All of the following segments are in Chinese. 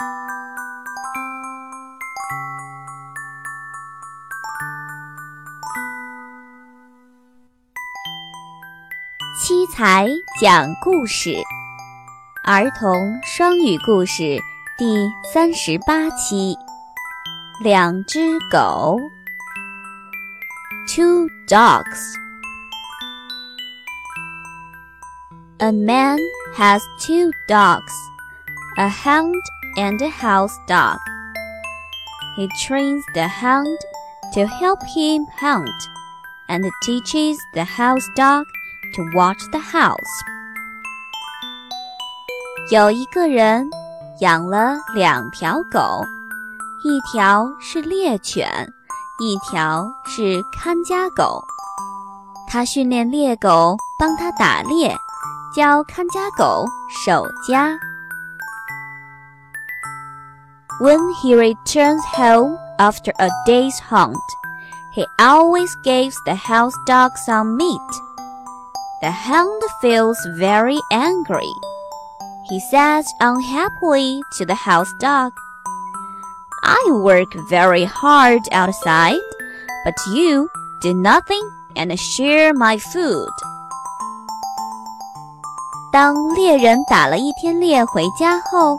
七才讲故事，儿童双语故事第三十八期。两只狗，Two dogs. A man has two dogs, a hound and a house dog. He trains the hound to help him hunt and teaches the house dog to watch the house. 有一个人养了两条狗，一条是猎犬，一条是看家狗。他训练猎狗帮他打猎。教看家狗守家。 When he returns home after a day's hunt, he always gives the house dog some meat. The hound feels very angry. He says unhappily to the house dog, I work very hard outside, but you do nothing and share my food. 当猎人打了一天猎回家后，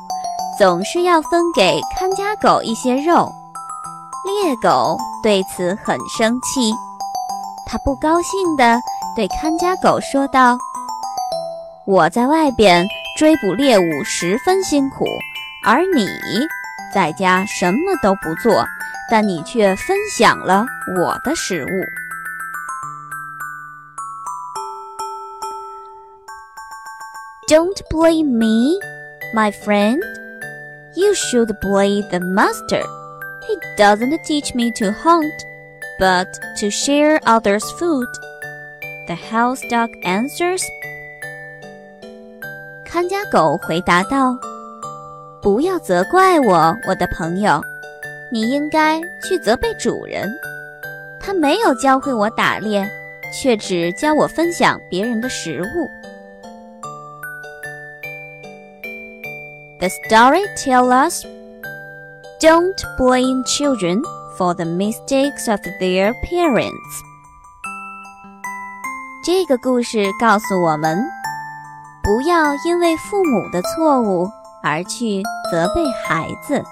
总是要分给看家狗一些肉。猎狗对此很生气，他不高兴地对看家狗说道：“我在外边追捕猎物十分辛苦，而你在家什么都不做，但你却分享了我的食物。” Don't blame me, my friend. You should blame the master. He doesn't teach me to hunt, but to share others' food. The house dog answers. 看家狗回答道：“不要责怪我，我的朋友，你应该去责备主人。他没有教会我打猎，却只教我分享别人的食物。” The story tells us don't blame children for the mistakes of their parents. 这个故事告诉我们，不要因为父母的错误而去责备孩子。